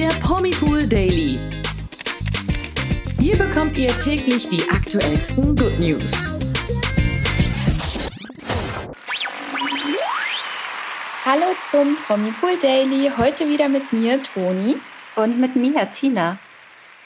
der Promipool Daily. Hier bekommt ihr täglich die aktuellsten Good News. Hallo zum Promipool Daily. Heute wieder mit mir, Toni. Und mit mir, Tina.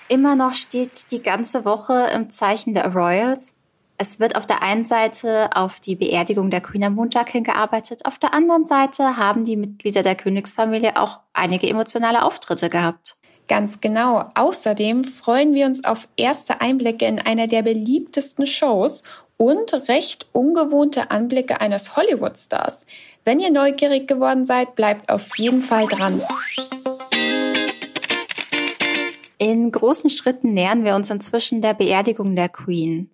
Immer noch steht die ganze Woche im Zeichen der Royals. Es wird auf der einen Seite auf die Beerdigung der Queen am Montag hingearbeitet, auf der anderen Seite haben die Mitglieder der Königsfamilie auch einige emotionale Auftritte gehabt. Ganz genau. Außerdem freuen wir uns auf erste Einblicke in einer der beliebtesten Shows und recht ungewohnte Anblicke eines Hollywood-Stars. Wenn ihr neugierig geworden seid, bleibt auf jeden Fall dran. In großen Schritten nähern wir uns inzwischen der Beerdigung der Queen.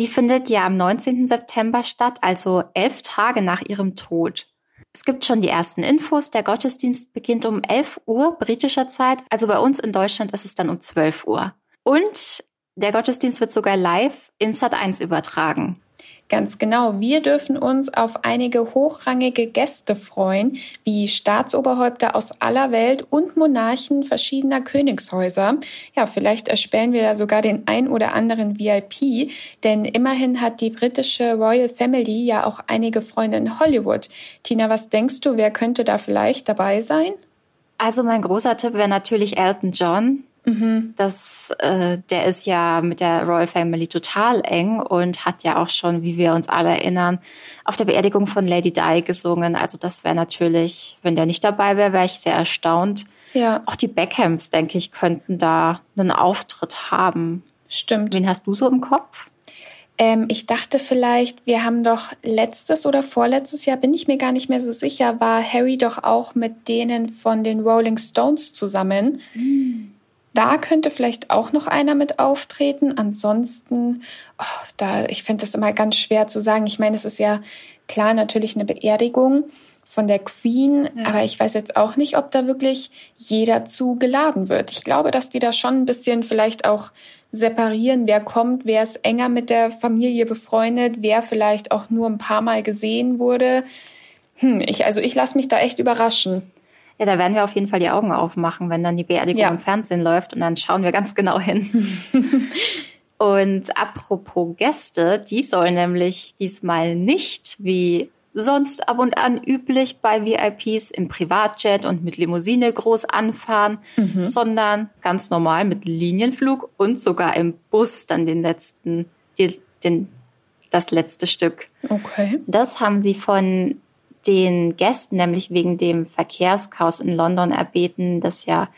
Die findet ja am 19. September statt, also elf Tage nach ihrem Tod. Es gibt schon die ersten Infos. Der Gottesdienst beginnt um 11 Uhr britischer Zeit. Also bei uns in Deutschland ist es dann um 12 Uhr. Und der Gottesdienst wird sogar live in Sat1 übertragen. Ganz genau. Wir dürfen uns auf einige hochrangige Gäste freuen, wie Staatsoberhäupter aus aller Welt und Monarchen verschiedener Königshäuser. Ja, vielleicht erspähen wir da sogar den ein oder anderen VIP, denn immerhin hat die britische Royal Family ja auch einige Freunde in Hollywood. Tina, was denkst du, wer könnte da vielleicht dabei sein? Also mein großer Tipp wäre natürlich Elton John. Mhm. Das, äh, der ist ja mit der Royal Family total eng und hat ja auch schon, wie wir uns alle erinnern, auf der Beerdigung von Lady Di gesungen. Also das wäre natürlich, wenn der nicht dabei wäre, wäre ich sehr erstaunt. Ja. Auch die Beckhams, denke ich, könnten da einen Auftritt haben. Stimmt. Wen hast du so im Kopf? Ähm, ich dachte vielleicht, wir haben doch letztes oder vorletztes Jahr, bin ich mir gar nicht mehr so sicher, war Harry doch auch mit denen von den Rolling Stones zusammen. Mhm. Da könnte vielleicht auch noch einer mit auftreten. Ansonsten, oh, da, ich finde das immer ganz schwer zu sagen. Ich meine, es ist ja klar natürlich eine Beerdigung von der Queen, ja. aber ich weiß jetzt auch nicht, ob da wirklich jeder zu geladen wird. Ich glaube, dass die da schon ein bisschen vielleicht auch separieren, wer kommt, wer ist enger mit der Familie befreundet, wer vielleicht auch nur ein paar Mal gesehen wurde. Hm, ich, also ich lasse mich da echt überraschen. Ja, da werden wir auf jeden Fall die Augen aufmachen, wenn dann die Beerdigung ja. im Fernsehen läuft und dann schauen wir ganz genau hin. und apropos Gäste, die sollen nämlich diesmal nicht wie sonst ab und an üblich bei VIPs im Privatjet und mit Limousine groß anfahren, mhm. sondern ganz normal mit Linienflug und sogar im Bus dann den letzten, die, den, das letzte Stück. Okay. Das haben sie von den Gästen nämlich wegen dem Verkehrschaos in London erbeten, das ja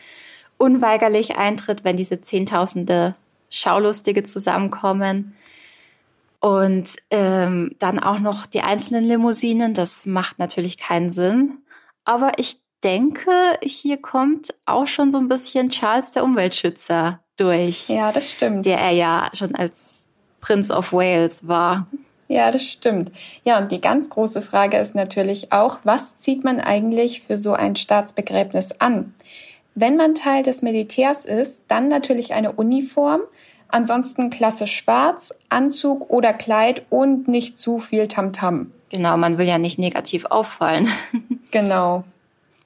unweigerlich eintritt, wenn diese Zehntausende Schaulustige zusammenkommen. Und ähm, dann auch noch die einzelnen Limousinen, das macht natürlich keinen Sinn. Aber ich denke, hier kommt auch schon so ein bisschen Charles der Umweltschützer durch. Ja, das stimmt. Der er ja schon als Prince of Wales war. Ja, das stimmt. Ja, und die ganz große Frage ist natürlich auch, was zieht man eigentlich für so ein Staatsbegräbnis an? Wenn man Teil des Militärs ist, dann natürlich eine Uniform, ansonsten klassisch schwarz, Anzug oder Kleid und nicht zu viel Tamtam. -Tam. Genau, man will ja nicht negativ auffallen. genau.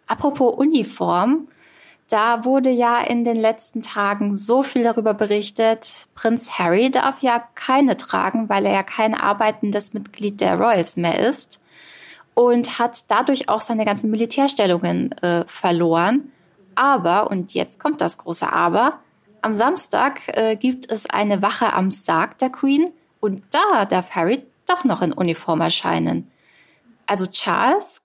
Apropos Uniform, da wurde ja in den letzten Tagen so viel darüber berichtet. Prinz Harry darf ja keine tragen, weil er ja kein arbeitendes Mitglied der Royals mehr ist und hat dadurch auch seine ganzen Militärstellungen äh, verloren. Aber, und jetzt kommt das große Aber, am Samstag äh, gibt es eine Wache am Sarg der Queen und da darf Harry doch noch in Uniform erscheinen. Also Charles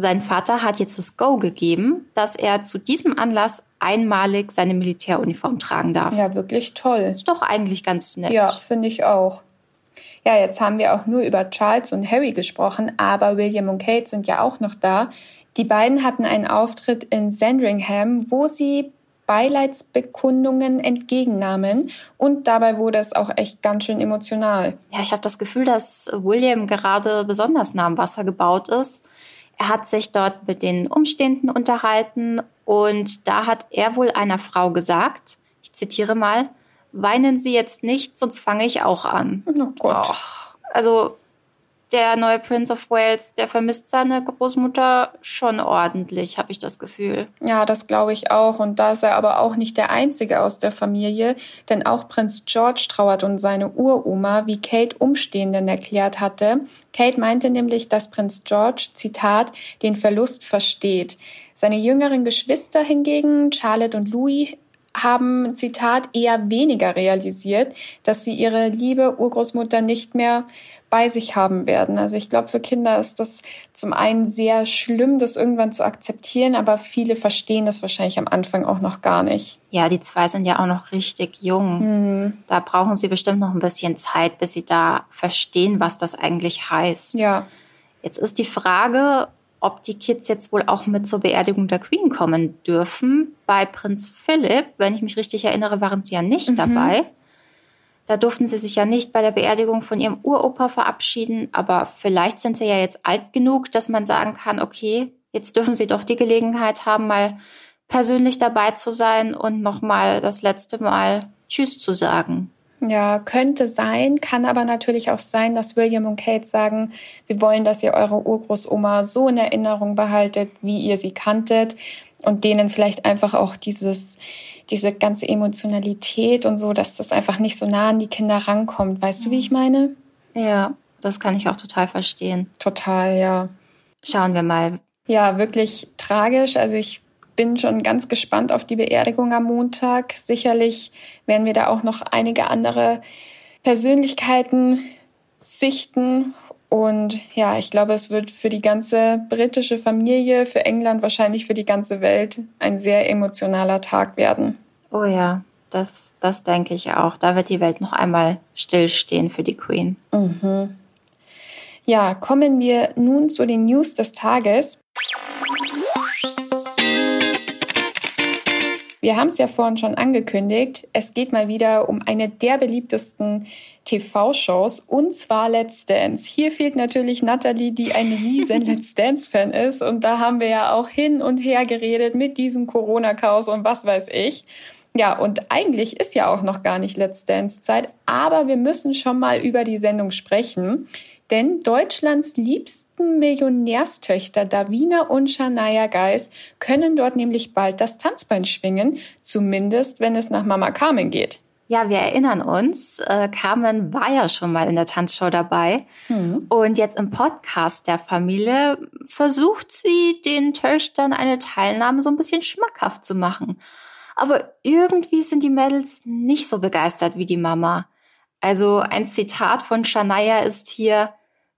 sein Vater hat jetzt das Go gegeben, dass er zu diesem Anlass einmalig seine Militäruniform tragen darf. Ja, wirklich toll. Ist doch eigentlich ganz nett. Ja, finde ich auch. Ja, jetzt haben wir auch nur über Charles und Harry gesprochen, aber William und Kate sind ja auch noch da. Die beiden hatten einen Auftritt in Sandringham, wo sie Beileidsbekundungen entgegennahmen und dabei wurde es auch echt ganz schön emotional. Ja, ich habe das Gefühl, dass William gerade besonders nah am Wasser gebaut ist. Er hat sich dort mit den Umstehenden unterhalten und da hat er wohl einer Frau gesagt, ich zitiere mal, weinen Sie jetzt nicht, sonst fange ich auch an. Oh Gott. Oh, also der neue Prince of Wales, der vermisst seine Großmutter schon ordentlich, habe ich das Gefühl. Ja, das glaube ich auch. Und da ist er aber auch nicht der Einzige aus der Familie, denn auch Prinz George trauert und seine Uroma, wie Kate Umstehenden erklärt hatte. Kate meinte nämlich, dass Prinz George, Zitat, den Verlust versteht. Seine jüngeren Geschwister hingegen, Charlotte und Louis, haben, Zitat, eher weniger realisiert, dass sie ihre liebe Urgroßmutter nicht mehr bei sich haben werden. Also ich glaube, für Kinder ist das zum einen sehr schlimm, das irgendwann zu akzeptieren, aber viele verstehen das wahrscheinlich am Anfang auch noch gar nicht. Ja, die zwei sind ja auch noch richtig jung. Mhm. Da brauchen sie bestimmt noch ein bisschen Zeit, bis sie da verstehen, was das eigentlich heißt. Ja. Jetzt ist die Frage, ob die Kids jetzt wohl auch mit zur Beerdigung der Queen kommen dürfen. Bei Prinz Philipp, wenn ich mich richtig erinnere, waren sie ja nicht mhm. dabei. Da durften sie sich ja nicht bei der Beerdigung von ihrem Uropa verabschieden, aber vielleicht sind sie ja jetzt alt genug, dass man sagen kann, okay, jetzt dürfen sie doch die Gelegenheit haben, mal persönlich dabei zu sein und nochmal das letzte Mal Tschüss zu sagen. Ja, könnte sein, kann aber natürlich auch sein, dass William und Kate sagen, wir wollen, dass ihr eure Urgroßoma so in Erinnerung behaltet, wie ihr sie kanntet und denen vielleicht einfach auch dieses, diese ganze Emotionalität und so, dass das einfach nicht so nah an die Kinder rankommt. Weißt du, wie ich meine? Ja, das kann ich auch total verstehen. Total, ja. Schauen wir mal. Ja, wirklich tragisch. Also ich bin schon ganz gespannt auf die Beerdigung am Montag. Sicherlich werden wir da auch noch einige andere Persönlichkeiten sichten. Und ja, ich glaube, es wird für die ganze britische Familie, für England, wahrscheinlich für die ganze Welt ein sehr emotionaler Tag werden. Oh ja, das, das denke ich auch. Da wird die Welt noch einmal stillstehen für die Queen. Mhm. Ja, kommen wir nun zu den News des Tages. Wir haben es ja vorhin schon angekündigt. Es geht mal wieder um eine der beliebtesten TV-Shows und zwar Let's Dance. Hier fehlt natürlich Natalie, die ein riesen Let's Dance-Fan ist und da haben wir ja auch hin und her geredet mit diesem Corona-Chaos und was weiß ich. Ja, und eigentlich ist ja auch noch gar nicht Let's Dance Zeit, aber wir müssen schon mal über die Sendung sprechen. Denn Deutschlands liebsten Millionärstöchter Davina und Shania Geis können dort nämlich bald das Tanzbein schwingen, zumindest wenn es nach Mama Carmen geht. Ja, wir erinnern uns, äh, Carmen war ja schon mal in der Tanzshow dabei. Mhm. Und jetzt im Podcast der Familie versucht sie den Töchtern eine Teilnahme so ein bisschen schmackhaft zu machen. Aber irgendwie sind die Mädels nicht so begeistert wie die Mama. Also ein Zitat von Shania ist hier,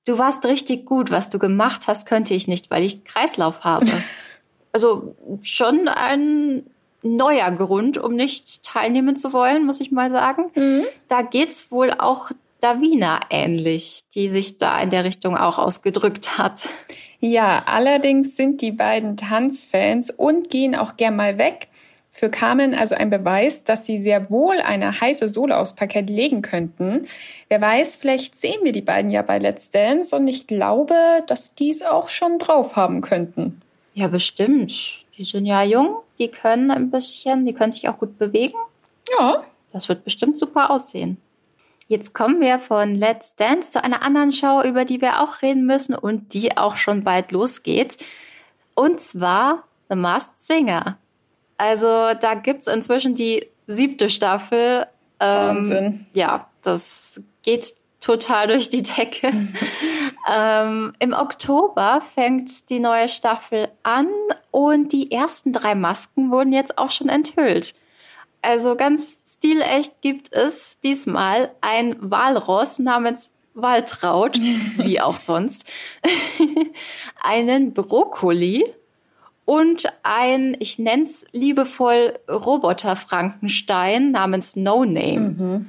du warst richtig gut, was du gemacht hast, könnte ich nicht, weil ich Kreislauf habe. also schon ein neuer Grund, um nicht teilnehmen zu wollen, muss ich mal sagen. Mhm. Da geht's wohl auch Davina ähnlich, die sich da in der Richtung auch ausgedrückt hat. Ja, allerdings sind die beiden Tanzfans und gehen auch gern mal weg für Carmen also ein Beweis, dass sie sehr wohl eine heiße Sohle aufs Parkett legen könnten. Wer weiß, vielleicht sehen wir die beiden ja bei Let's Dance und ich glaube, dass die es auch schon drauf haben könnten. Ja, bestimmt. Die sind ja jung, die können ein bisschen, die können sich auch gut bewegen. Ja. Das wird bestimmt super aussehen. Jetzt kommen wir von Let's Dance zu einer anderen Show, über die wir auch reden müssen und die auch schon bald losgeht. Und zwar The Masked Singer. Also da gibt es inzwischen die siebte Staffel. Ähm, Wahnsinn. Ja, das geht total durch die Decke. ähm, Im Oktober fängt die neue Staffel an und die ersten drei Masken wurden jetzt auch schon enthüllt. Also ganz stilecht gibt es diesmal ein Walross namens Waltraud, wie auch sonst, einen Brokkoli und ein, ich nenne es liebevoll, Roboter Frankenstein namens No Name. Mhm.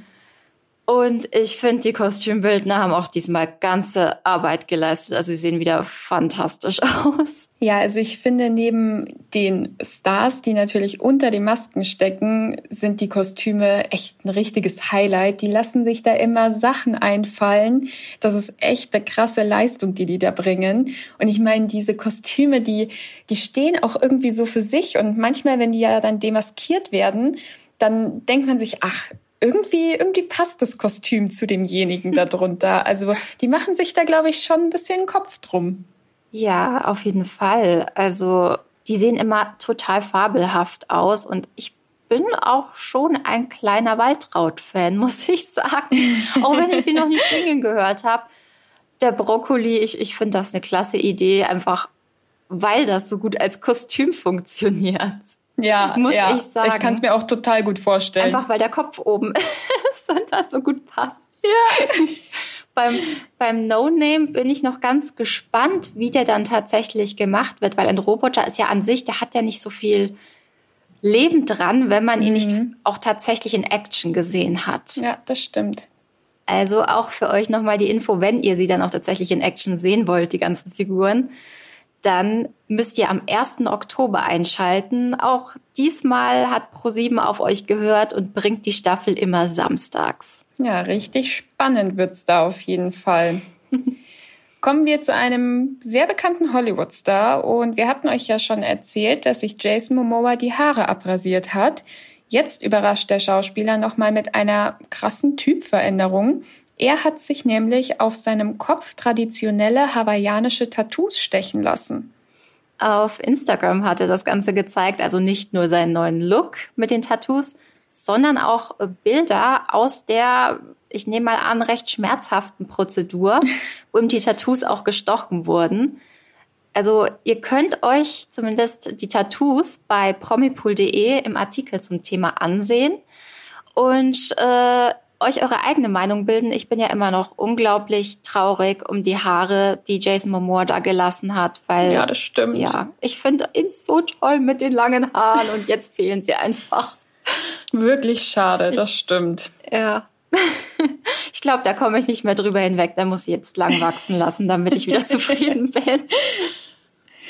Und ich finde, die Kostümbildner haben auch diesmal ganze Arbeit geleistet. Also sie sehen wieder fantastisch aus. Ja, also ich finde, neben den Stars, die natürlich unter den Masken stecken, sind die Kostüme echt ein richtiges Highlight. Die lassen sich da immer Sachen einfallen. Das ist echt eine krasse Leistung, die die da bringen. Und ich meine, diese Kostüme, die, die stehen auch irgendwie so für sich. Und manchmal, wenn die ja dann demaskiert werden, dann denkt man sich, ach, irgendwie, irgendwie passt das Kostüm zu demjenigen darunter. Also die machen sich da, glaube ich, schon ein bisschen Kopf drum. Ja, auf jeden Fall. Also die sehen immer total fabelhaft aus und ich bin auch schon ein kleiner Waltraud-Fan, muss ich sagen. auch wenn ich sie noch nicht singen gehört habe. Der Brokkoli, ich, ich finde das eine klasse Idee, einfach weil das so gut als Kostüm funktioniert. Ja, muss ja. ich sagen. Ich kann es mir auch total gut vorstellen. Einfach weil der Kopf oben ist und das so gut passt. Ja. beim, beim No-Name bin ich noch ganz gespannt, wie der dann tatsächlich gemacht wird, weil ein Roboter ist ja an sich, der hat ja nicht so viel Leben dran, wenn man ihn mhm. nicht auch tatsächlich in Action gesehen hat. Ja, das stimmt. Also auch für euch nochmal die Info, wenn ihr sie dann auch tatsächlich in Action sehen wollt, die ganzen Figuren dann müsst ihr am 1. Oktober einschalten. Auch diesmal hat ProSieben auf euch gehört und bringt die Staffel immer samstags. Ja, richtig spannend wird's da auf jeden Fall. Kommen wir zu einem sehr bekannten Hollywood-Star und wir hatten euch ja schon erzählt, dass sich Jason Momoa die Haare abrasiert hat. Jetzt überrascht der Schauspieler nochmal mit einer krassen Typveränderung. Er hat sich nämlich auf seinem Kopf traditionelle hawaiianische Tattoos stechen lassen. Auf Instagram hat er das Ganze gezeigt, also nicht nur seinen neuen Look mit den Tattoos, sondern auch Bilder aus der, ich nehme mal an, recht schmerzhaften Prozedur, wo ihm die Tattoos auch gestochen wurden. Also ihr könnt euch zumindest die Tattoos bei promipool.de im Artikel zum Thema ansehen. Und äh, euch eure eigene Meinung bilden. Ich bin ja immer noch unglaublich traurig um die Haare, die Jason Momoa da gelassen hat, weil ja, das stimmt. Ja, ich finde ihn so toll mit den langen Haaren und jetzt fehlen sie einfach. Wirklich schade, das stimmt. Ja. Ich glaube, da komme ich nicht mehr drüber hinweg. Da muss ich jetzt lang wachsen lassen, damit ich wieder zufrieden bin.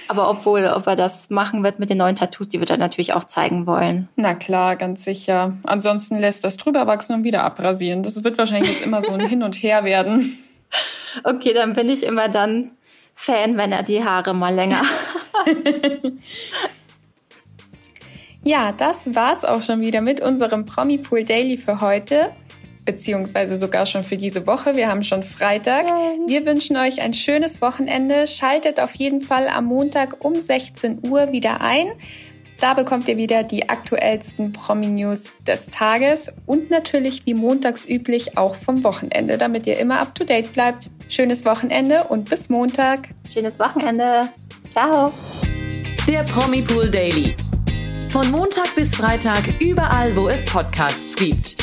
Aber obwohl, ob er das machen wird mit den neuen Tattoos, die wir dann natürlich auch zeigen wollen. Na klar, ganz sicher. Ansonsten lässt das drüber wachsen und wieder abrasieren. Das wird wahrscheinlich jetzt immer so ein Hin und Her werden. Okay, dann bin ich immer dann Fan, wenn er die Haare mal länger hat. ja, das war's auch schon wieder mit unserem Promi Pool Daily für heute beziehungsweise sogar schon für diese Woche. Wir haben schon Freitag. Wir wünschen euch ein schönes Wochenende. Schaltet auf jeden Fall am Montag um 16 Uhr wieder ein. Da bekommt ihr wieder die aktuellsten Promi-News des Tages und natürlich wie montags üblich auch vom Wochenende, damit ihr immer up to date bleibt. Schönes Wochenende und bis Montag. Schönes Wochenende. Ciao. Der Promi Pool Daily. Von Montag bis Freitag überall, wo es Podcasts gibt.